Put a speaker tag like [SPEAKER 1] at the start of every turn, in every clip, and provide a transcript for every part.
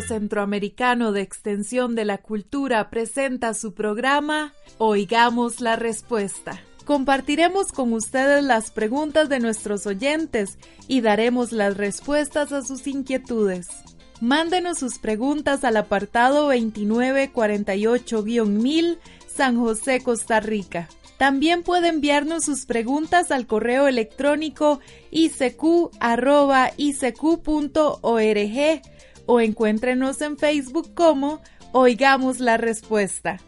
[SPEAKER 1] Centroamericano de Extensión de la Cultura presenta su programa Oigamos la Respuesta. Compartiremos con ustedes las preguntas de nuestros oyentes y daremos las respuestas a sus inquietudes. Mándenos sus preguntas al apartado 2948-1000 San José, Costa Rica. También puede enviarnos sus preguntas al correo electrónico icq.org o encuéntrenos en Facebook como Oigamos la Respuesta.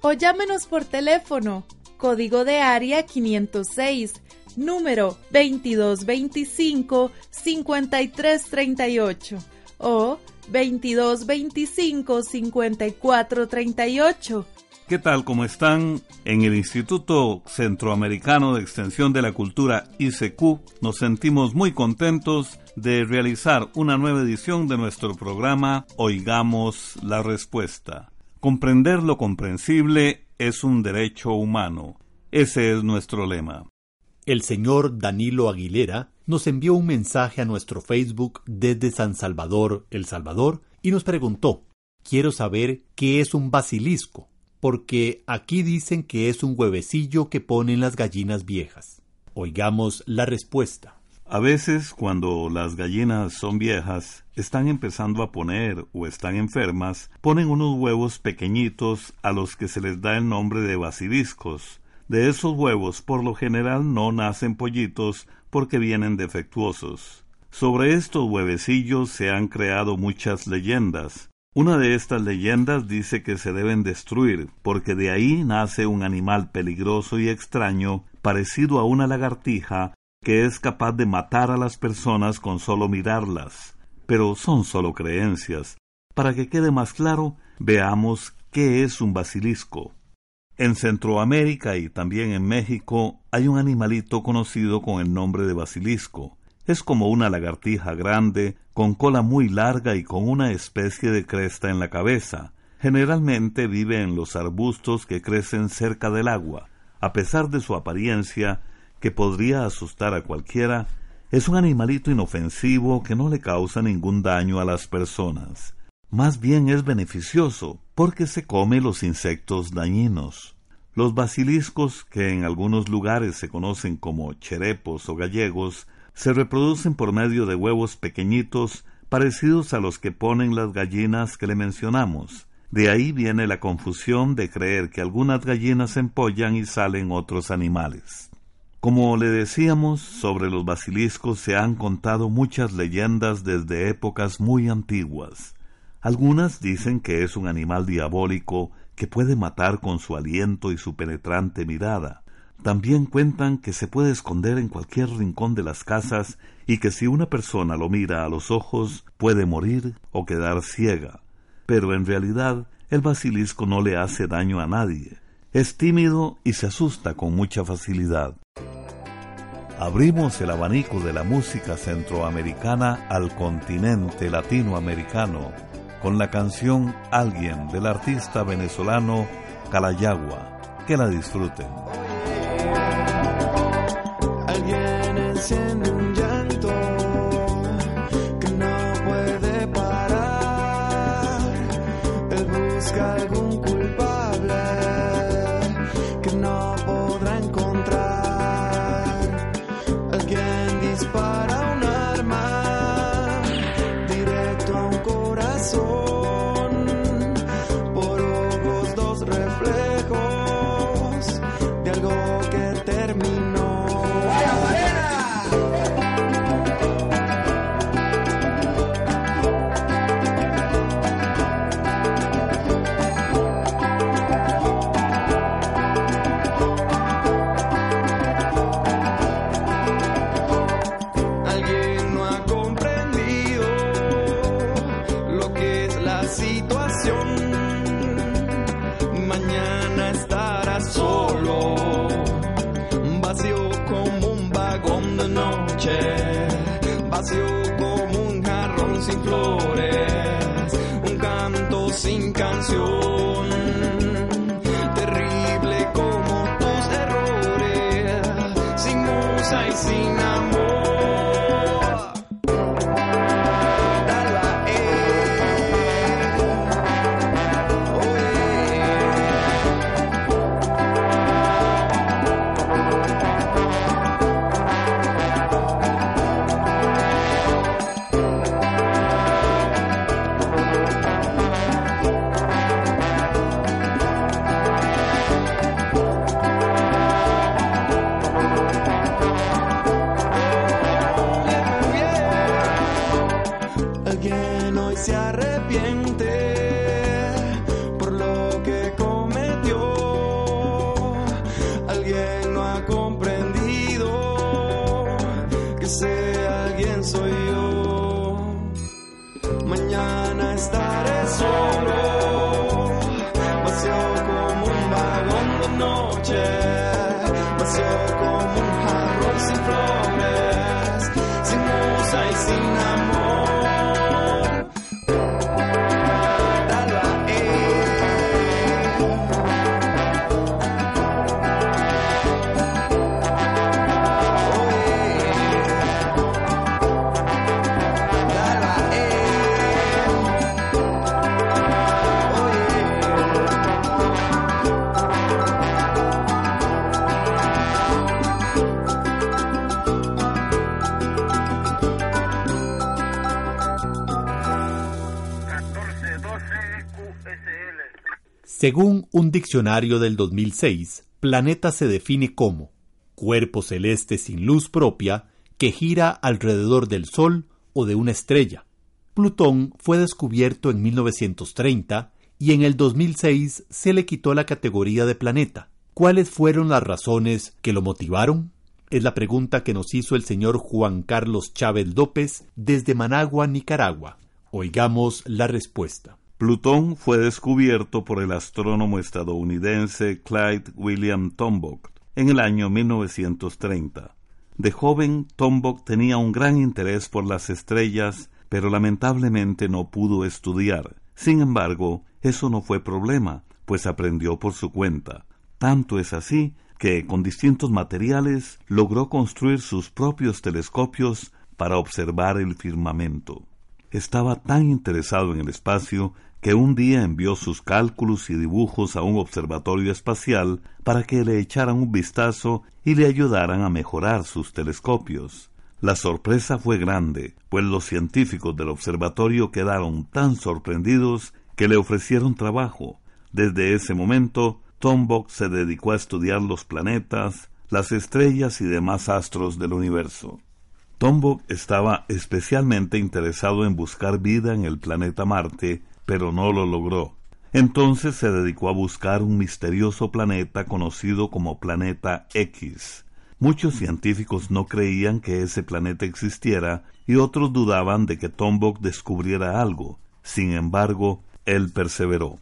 [SPEAKER 1] O llámenos por teléfono, código de área 506, número 2225-5338 o 2225-5438.
[SPEAKER 2] ¿Qué tal? ¿Cómo están? En el Instituto Centroamericano de Extensión de la Cultura ICQ nos sentimos muy contentos de realizar una nueva edición de nuestro programa Oigamos la Respuesta. Comprender lo comprensible es un derecho humano. Ese es nuestro lema.
[SPEAKER 3] El señor Danilo Aguilera nos envió un mensaje a nuestro Facebook desde San Salvador, El Salvador, y nos preguntó, quiero saber qué es un basilisco, porque aquí dicen que es un huevecillo que ponen las gallinas viejas. Oigamos la respuesta.
[SPEAKER 2] A veces, cuando las gallinas son viejas, están empezando a poner o están enfermas, ponen unos huevos pequeñitos a los que se les da el nombre de basiliscos. De esos huevos, por lo general, no nacen pollitos porque vienen defectuosos. Sobre estos huevecillos se han creado muchas leyendas. Una de estas leyendas dice que se deben destruir, porque de ahí nace un animal peligroso y extraño, parecido a una lagartija, que es capaz de matar a las personas con solo mirarlas. Pero son solo creencias. Para que quede más claro, veamos qué es un basilisco. En Centroamérica y también en México hay un animalito conocido con el nombre de basilisco. Es como una lagartija grande, con cola muy larga y con una especie de cresta en la cabeza. Generalmente vive en los arbustos que crecen cerca del agua. A pesar de su apariencia, que podría asustar a cualquiera, es un animalito inofensivo que no le causa ningún daño a las personas. Más bien es beneficioso porque se come los insectos dañinos. Los basiliscos, que en algunos lugares se conocen como cherepos o gallegos, se reproducen por medio de huevos pequeñitos parecidos a los que ponen las gallinas que le mencionamos. De ahí viene la confusión de creer que algunas gallinas empollan y salen otros animales. Como le decíamos, sobre los basiliscos se han contado muchas leyendas desde épocas muy antiguas. Algunas dicen que es un animal diabólico que puede matar con su aliento y su penetrante mirada. También cuentan que se puede esconder en cualquier rincón de las casas y que si una persona lo mira a los ojos puede morir o quedar ciega. Pero en realidad el basilisco no le hace daño a nadie. Es tímido y se asusta con mucha facilidad. Abrimos el abanico de la música centroamericana al continente latinoamericano con la canción Alguien del artista venezolano Calayagua. Que la disfruten.
[SPEAKER 4] Alguien enciende un llanto que no puede parar. Él busca algún culpable que no podrá sin canción. Alguien
[SPEAKER 3] Según un diccionario del 2006, planeta se define como cuerpo celeste sin luz propia que gira alrededor del Sol o de una estrella. Plutón fue descubierto en 1930 y en el 2006 se le quitó la categoría de planeta. ¿Cuáles fueron las razones que lo motivaron? Es la pregunta que nos hizo el señor Juan Carlos Chávez López desde Managua, Nicaragua. Oigamos la respuesta.
[SPEAKER 2] Plutón fue descubierto por el astrónomo estadounidense Clyde William Tombaugh en el año 1930. De joven, Tombaugh tenía un gran interés por las estrellas, pero lamentablemente no pudo estudiar. Sin embargo, eso no fue problema, pues aprendió por su cuenta. Tanto es así que, con distintos materiales, logró construir sus propios telescopios para observar el firmamento. Estaba tan interesado en el espacio que un día envió sus cálculos y dibujos a un observatorio espacial para que le echaran un vistazo y le ayudaran a mejorar sus telescopios. La sorpresa fue grande, pues los científicos del observatorio quedaron tan sorprendidos que le ofrecieron trabajo. Desde ese momento, Tombaugh se dedicó a estudiar los planetas, las estrellas y demás astros del universo. Tombaugh estaba especialmente interesado en buscar vida en el planeta Marte, pero no lo logró. Entonces se dedicó a buscar un misterioso planeta conocido como Planeta X. Muchos científicos no creían que ese planeta existiera y otros dudaban de que Tombaugh descubriera algo. Sin embargo, él perseveró.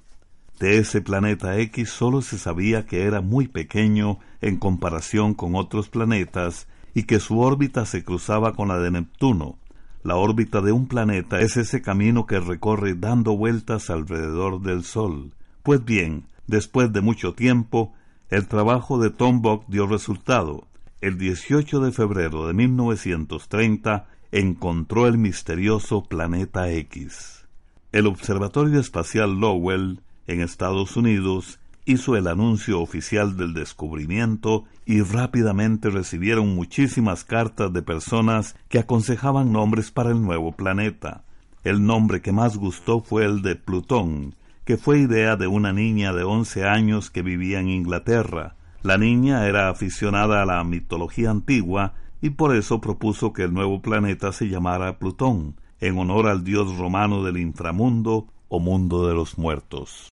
[SPEAKER 2] De ese planeta X solo se sabía que era muy pequeño en comparación con otros planetas y que su órbita se cruzaba con la de Neptuno. La órbita de un planeta es ese camino que recorre dando vueltas alrededor del Sol. Pues bien, después de mucho tiempo, el trabajo de Tombaugh dio resultado. El 18 de febrero de 1930 encontró el misterioso planeta X. El Observatorio Espacial Lowell, en Estados Unidos, hizo el anuncio oficial del descubrimiento y rápidamente recibieron muchísimas cartas de personas que aconsejaban nombres para el nuevo planeta. El nombre que más gustó fue el de Plutón, que fue idea de una niña de once años que vivía en Inglaterra. La niña era aficionada a la mitología antigua y por eso propuso que el nuevo planeta se llamara Plutón, en honor al dios romano del inframundo o mundo de los muertos.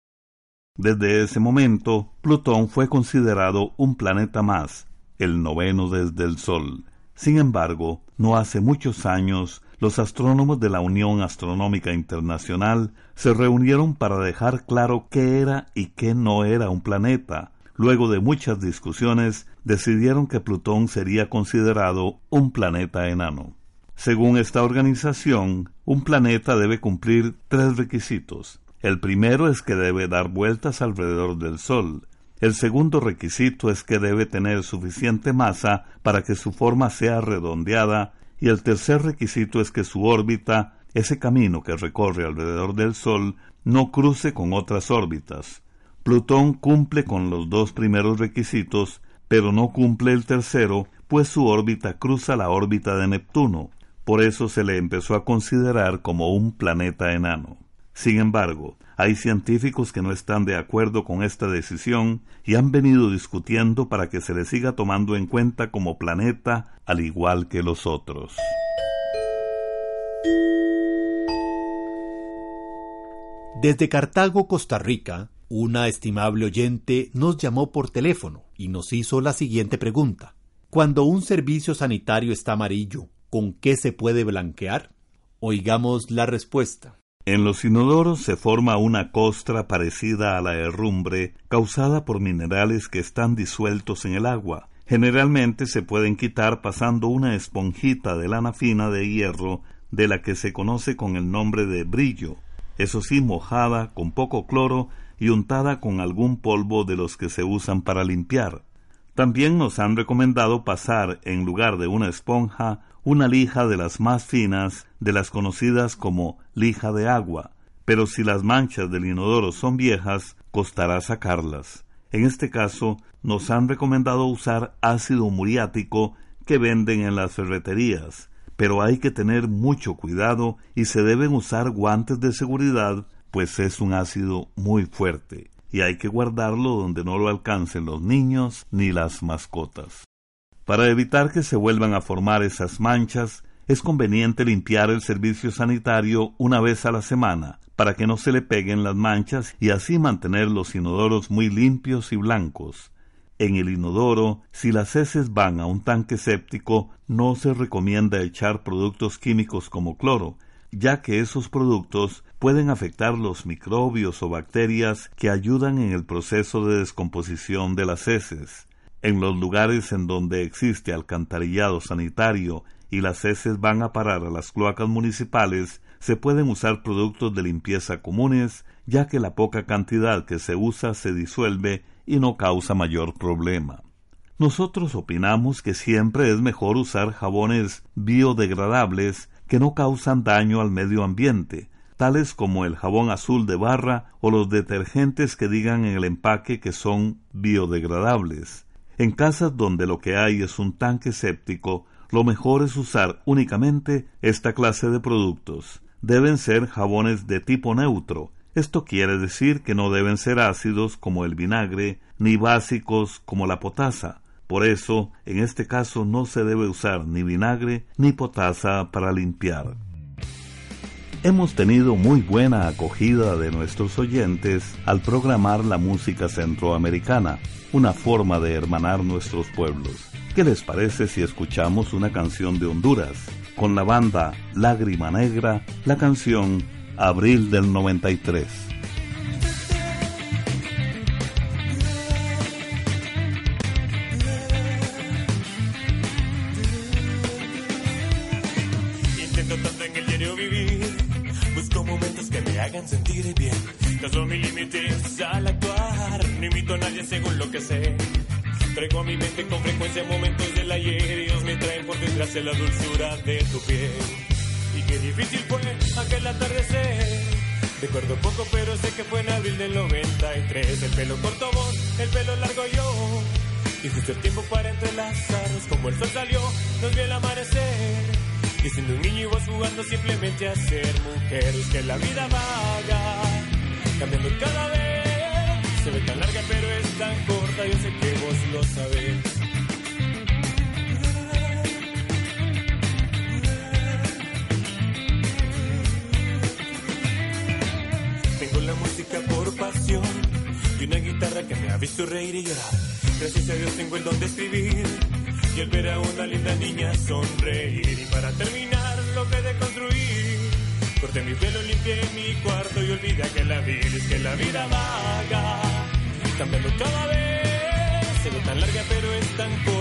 [SPEAKER 2] Desde ese momento, Plutón fue considerado un planeta más, el noveno desde el Sol. Sin embargo, no hace muchos años, los astrónomos de la Unión Astronómica Internacional se reunieron para dejar claro qué era y qué no era un planeta. Luego de muchas discusiones, decidieron que Plutón sería considerado un planeta enano. Según esta organización, un planeta debe cumplir tres requisitos. El primero es que debe dar vueltas alrededor del Sol. El segundo requisito es que debe tener suficiente masa para que su forma sea redondeada y el tercer requisito es que su órbita, ese camino que recorre alrededor del Sol, no cruce con otras órbitas. Plutón cumple con los dos primeros requisitos, pero no cumple el tercero, pues su órbita cruza la órbita de Neptuno. Por eso se le empezó a considerar como un planeta enano. Sin embargo, hay científicos que no están de acuerdo con esta decisión y han venido discutiendo para que se le siga tomando en cuenta como planeta al igual que los otros.
[SPEAKER 3] Desde Cartago, Costa Rica, una estimable oyente nos llamó por teléfono y nos hizo la siguiente pregunta. Cuando un servicio sanitario está amarillo, ¿con qué se puede blanquear? Oigamos la respuesta.
[SPEAKER 2] En los inodoros se forma una costra parecida a la herrumbre causada por minerales que están disueltos en el agua. Generalmente se pueden quitar pasando una esponjita de lana fina de hierro de la que se conoce con el nombre de brillo, eso sí mojada con poco cloro y untada con algún polvo de los que se usan para limpiar. También nos han recomendado pasar en lugar de una esponja una lija de las más finas, de las conocidas como lija de agua, pero si las manchas del inodoro son viejas, costará sacarlas. En este caso, nos han recomendado usar ácido muriático que venden en las ferreterías, pero hay que tener mucho cuidado y se deben usar guantes de seguridad, pues es un ácido muy fuerte, y hay que guardarlo donde no lo alcancen los niños ni las mascotas. Para evitar que se vuelvan a formar esas manchas, es conveniente limpiar el servicio sanitario una vez a la semana, para que no se le peguen las manchas y así mantener los inodoros muy limpios y blancos. En el inodoro, si las heces van a un tanque séptico, no se recomienda echar productos químicos como cloro, ya que esos productos pueden afectar los microbios o bacterias que ayudan en el proceso de descomposición de las heces. En los lugares en donde existe alcantarillado sanitario y las heces van a parar a las cloacas municipales, se pueden usar productos de limpieza comunes, ya que la poca cantidad que se usa se disuelve y no causa mayor problema. Nosotros opinamos que siempre es mejor usar jabones biodegradables que no causan daño al medio ambiente, tales como el jabón azul de barra o los detergentes que digan en el empaque que son biodegradables. En casas donde lo que hay es un tanque séptico, lo mejor es usar únicamente esta clase de productos. Deben ser jabones de tipo neutro. Esto quiere decir que no deben ser ácidos como el vinagre, ni básicos como la potasa. Por eso, en este caso no se debe usar ni vinagre ni potasa para limpiar. Hemos tenido muy buena acogida de nuestros oyentes al programar la música centroamericana una forma de hermanar nuestros pueblos. ¿Qué les parece si escuchamos una canción de Honduras? Con la banda Lágrima Negra, la canción Abril del 93.
[SPEAKER 5] Por desgracia la dulzura de tu piel. Y qué difícil fue aquel atardecer. Recuerdo poco, pero sé que fue en abril del 93. El pelo corto vos, el pelo largo yo. Y justo el tiempo para entrelazarnos, como el sol salió, nos vio el amanecer. Y siendo un niño y vos jugando simplemente a ser mujer. Es que la vida vaga, cambiando cada vez. Se ve tan larga, pero es tan corta. Yo sé que vos lo sabés. Música por pasión y una guitarra que me ha visto reír y llorar. Gracias a Dios tengo el don de escribir y el ver a una linda niña sonreír. Y para terminar lo que de construir, corté mi pelo, limpié mi cuarto y olvidé que la vida es que la vida vaga, cambiando cada vez. Se tan larga pero es tan corta,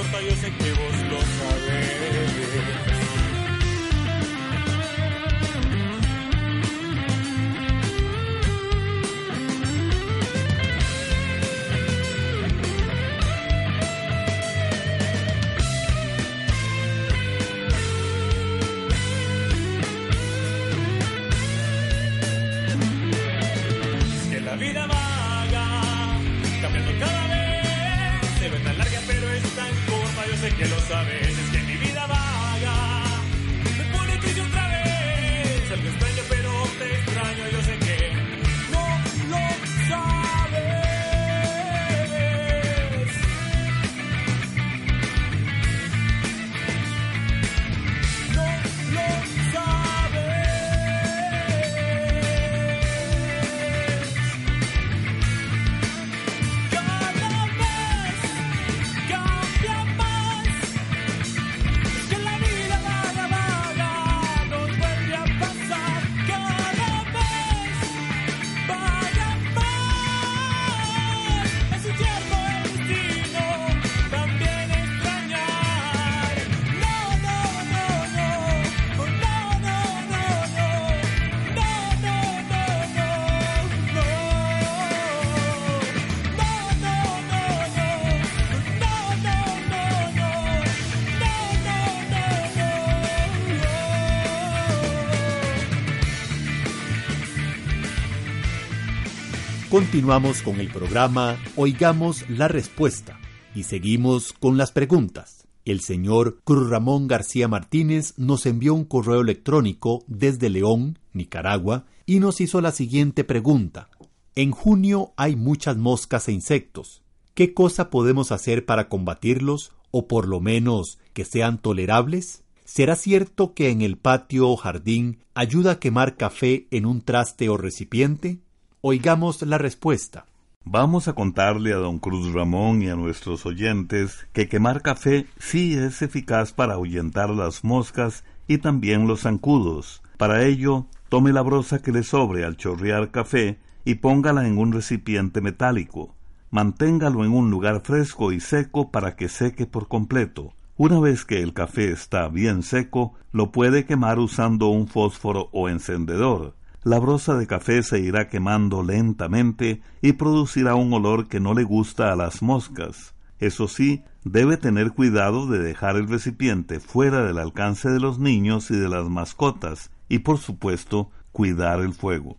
[SPEAKER 3] Continuamos con el programa Oigamos la Respuesta y seguimos con las preguntas. El señor Cruz Ramón García Martínez nos envió un correo electrónico desde León, Nicaragua, y nos hizo la siguiente pregunta. En junio hay muchas moscas e insectos. ¿Qué cosa podemos hacer para combatirlos o por lo menos que sean tolerables? ¿Será cierto que en el patio o jardín ayuda a quemar café en un traste o recipiente? Oigamos la respuesta.
[SPEAKER 2] Vamos a contarle a don Cruz Ramón y a nuestros oyentes que quemar café sí es eficaz para ahuyentar las moscas y también los zancudos. Para ello, tome la brosa que le sobre al chorrear café y póngala en un recipiente metálico. Manténgalo en un lugar fresco y seco para que seque por completo. Una vez que el café está bien seco, lo puede quemar usando un fósforo o encendedor. La brosa de café se irá quemando lentamente y producirá un olor que no le gusta a las moscas. Eso sí, debe tener cuidado de dejar el recipiente fuera del alcance de los niños y de las mascotas, y por supuesto, cuidar el fuego.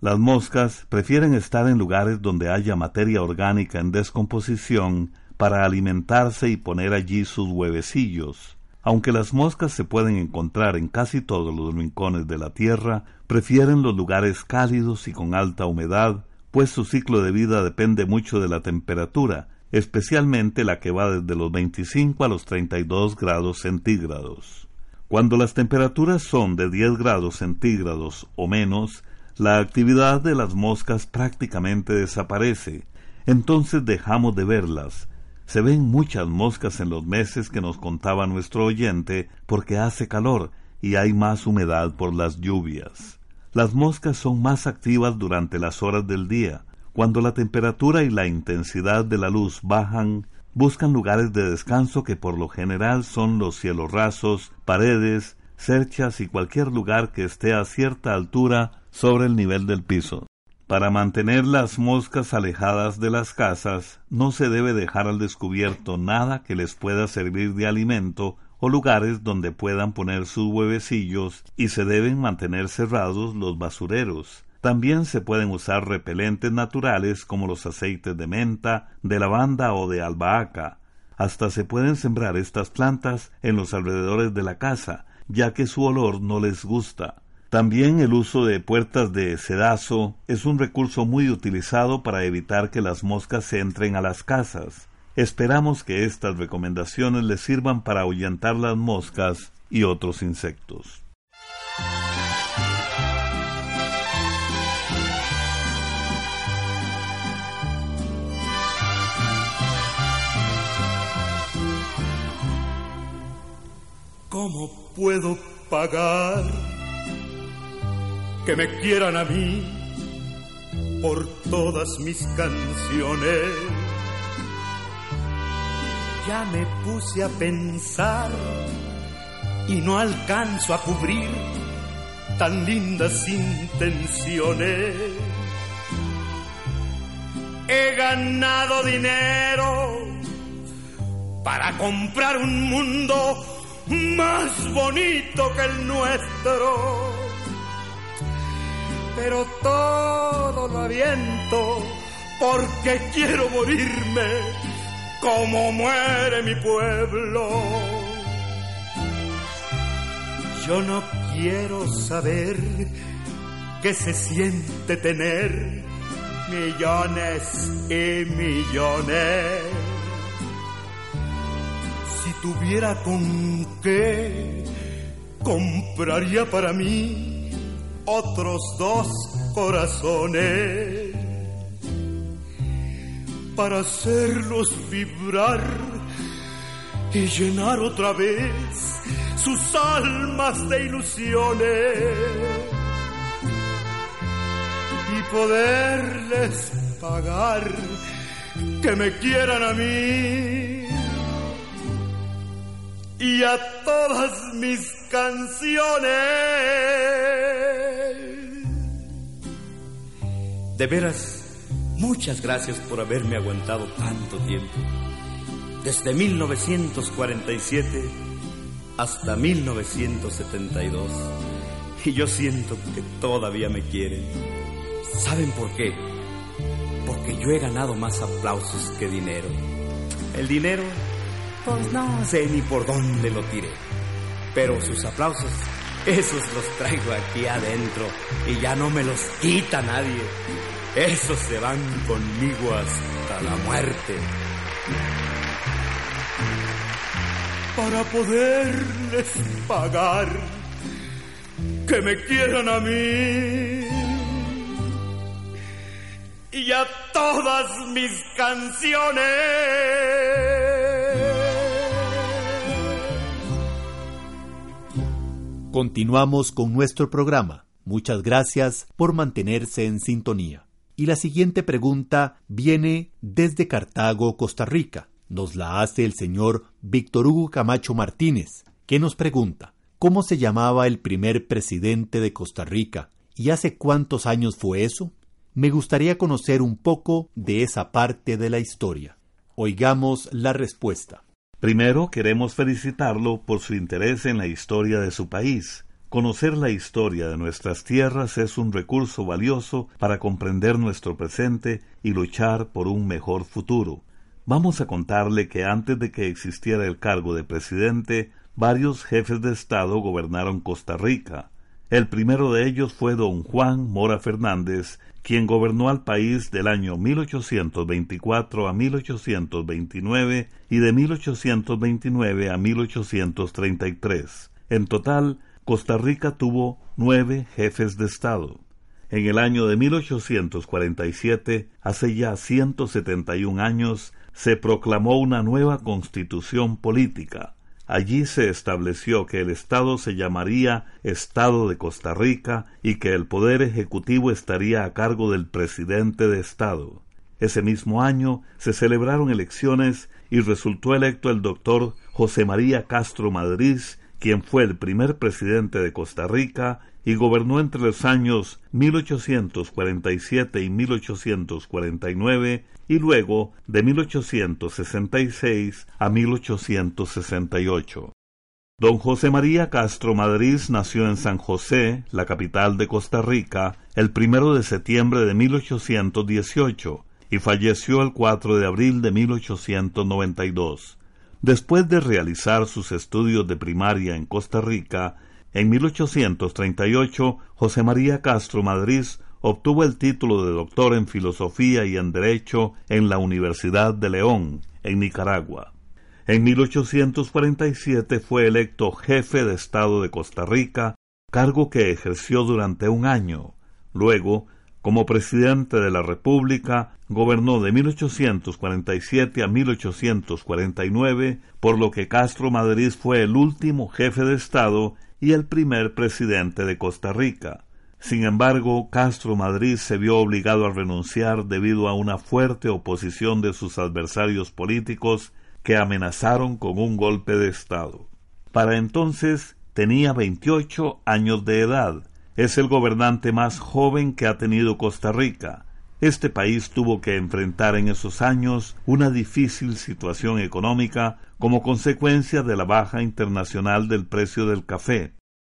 [SPEAKER 2] Las moscas prefieren estar en lugares donde haya materia orgánica en descomposición para alimentarse y poner allí sus huevecillos. Aunque las moscas se pueden encontrar en casi todos los rincones de la Tierra, prefieren los lugares cálidos y con alta humedad, pues su ciclo de vida depende mucho de la temperatura, especialmente la que va desde los 25 a los 32 grados centígrados. Cuando las temperaturas son de 10 grados centígrados o menos, la actividad de las moscas prácticamente desaparece, entonces dejamos de verlas, se ven muchas moscas en los meses que nos contaba nuestro oyente porque hace calor y hay más humedad por las lluvias. Las moscas son más activas durante las horas del día. Cuando la temperatura y la intensidad de la luz bajan, buscan lugares de descanso que por lo general son los cielos rasos, paredes, cerchas y cualquier lugar que esté a cierta altura sobre el nivel del piso. Para mantener las moscas alejadas de las casas, no se debe dejar al descubierto nada que les pueda servir de alimento o lugares donde puedan poner sus huevecillos y se deben mantener cerrados los basureros. También se pueden usar repelentes naturales como los aceites de menta, de lavanda o de albahaca. Hasta se pueden sembrar estas plantas en los alrededores de la casa, ya que su olor no les gusta. También el uso de puertas de sedazo es un recurso muy utilizado para evitar que las moscas entren a las casas. Esperamos que estas recomendaciones les sirvan para ahuyentar las moscas y otros insectos.
[SPEAKER 4] ¿Cómo puedo pagar que me quieran a mí por todas mis canciones? Ya me puse a pensar y no alcanzo a cubrir tan lindas intenciones. He ganado dinero para comprar un mundo más bonito que el nuestro. Pero todo lo aviento porque quiero morirme
[SPEAKER 6] cómo muere mi pueblo. Yo no quiero saber qué se siente tener millones y millones. Si tuviera con qué, compraría para mí otros dos corazones. Para hacerlos vibrar y llenar otra vez sus almas de ilusiones. Y poderles pagar que me quieran a mí y a todas mis canciones. De veras, Muchas gracias por haberme aguantado tanto tiempo. Desde 1947 hasta 1972. Y yo siento que todavía me quieren. ¿Saben por qué? Porque yo he ganado más aplausos que dinero. El dinero, pues no sé ni por dónde lo tiré. Pero sus aplausos, esos los traigo aquí adentro y ya no me los quita nadie. Esos se van conmigo hasta la muerte. Para poderles pagar que me quieran a mí y a todas mis canciones.
[SPEAKER 3] Continuamos con nuestro programa. Muchas gracias por mantenerse en sintonía. Y la siguiente pregunta viene desde Cartago, Costa Rica. Nos la hace el señor Víctor Hugo Camacho Martínez, que nos pregunta, ¿cómo se llamaba el primer presidente de Costa Rica? ¿Y hace cuántos años fue eso? Me gustaría conocer un poco de esa parte de la historia. Oigamos la respuesta.
[SPEAKER 2] Primero queremos felicitarlo por su interés en la historia de su país Conocer la historia de nuestras tierras es un recurso valioso para comprender nuestro presente y luchar por un mejor futuro. Vamos a contarle que antes de que existiera el cargo de presidente, varios jefes de Estado gobernaron Costa Rica. El primero de ellos fue don Juan Mora Fernández, quien gobernó al país del año 1824 a 1829 y de 1829 a 1833. En total, Costa Rica tuvo nueve jefes de Estado. En el año de 1847, hace ya 171 años, se proclamó una nueva constitución política. Allí se estableció que el Estado se llamaría Estado de Costa Rica y que el Poder Ejecutivo estaría a cargo del presidente de Estado. Ese mismo año se celebraron elecciones y resultó electo el doctor José María Castro Madrid quien fue el primer presidente de Costa Rica y gobernó entre los años 1847 y 1849 y luego de 1866 a 1868. Don José María Castro Madrid nació en San José, la capital de Costa Rica, el primero de septiembre de 1818 y falleció el 4 de abril de 1892. Después de realizar sus estudios de primaria en Costa Rica, en 1838 José María Castro Madrid obtuvo el título de doctor en Filosofía y en Derecho en la Universidad de León, en Nicaragua. En 1847 fue electo jefe de Estado de Costa Rica, cargo que ejerció durante un año. Luego como presidente de la República, gobernó de 1847 a 1849, por lo que Castro Madrid fue el último jefe de Estado y el primer presidente de Costa Rica. Sin embargo, Castro Madrid se vio obligado a renunciar debido a una fuerte oposición de sus adversarios políticos que amenazaron con un golpe de Estado. Para entonces tenía 28 años de edad, es el gobernante más joven que ha tenido Costa Rica. Este país tuvo que enfrentar en esos años una difícil situación económica como consecuencia de la baja internacional del precio del café.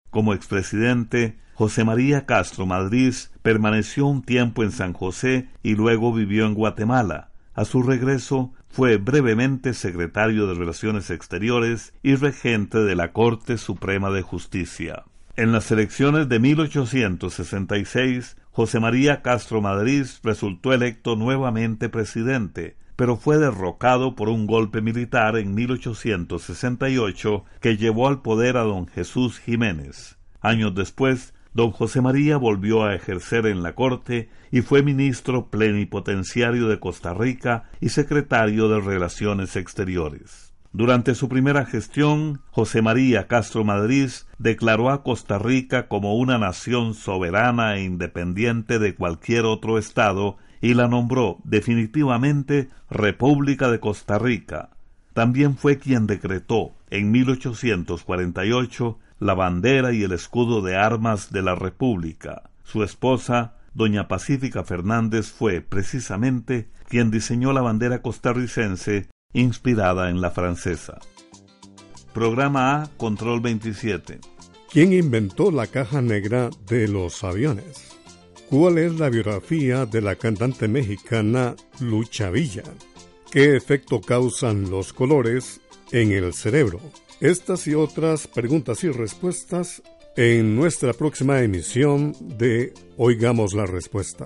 [SPEAKER 2] Como expresidente, José María Castro Madrid permaneció un tiempo en San José y luego vivió en Guatemala. A su regreso, fue brevemente secretario de Relaciones Exteriores y regente de la Corte Suprema de Justicia. En las elecciones de 1866, José María Castro Madrid resultó electo nuevamente presidente, pero fue derrocado por un golpe militar en 1868 que llevó al poder a don Jesús Jiménez. Años después, don José María volvió a ejercer en la corte y fue ministro plenipotenciario de Costa Rica y secretario de Relaciones Exteriores. Durante su primera gestión, José María Castro Madrid declaró a Costa Rica como una nación soberana e independiente de cualquier otro Estado y la nombró definitivamente República de Costa Rica. También fue quien decretó en 1848 la bandera y el escudo de armas de la República. Su esposa, doña Pacífica Fernández, fue precisamente quien diseñó la bandera costarricense inspirada en la francesa. Programa A, Control 27.
[SPEAKER 7] ¿Quién inventó la caja negra de los aviones? ¿Cuál es la biografía de la cantante mexicana Lucha Villa? ¿Qué efecto causan los colores en el cerebro? Estas y otras preguntas y respuestas en nuestra próxima emisión de Oigamos la Respuesta.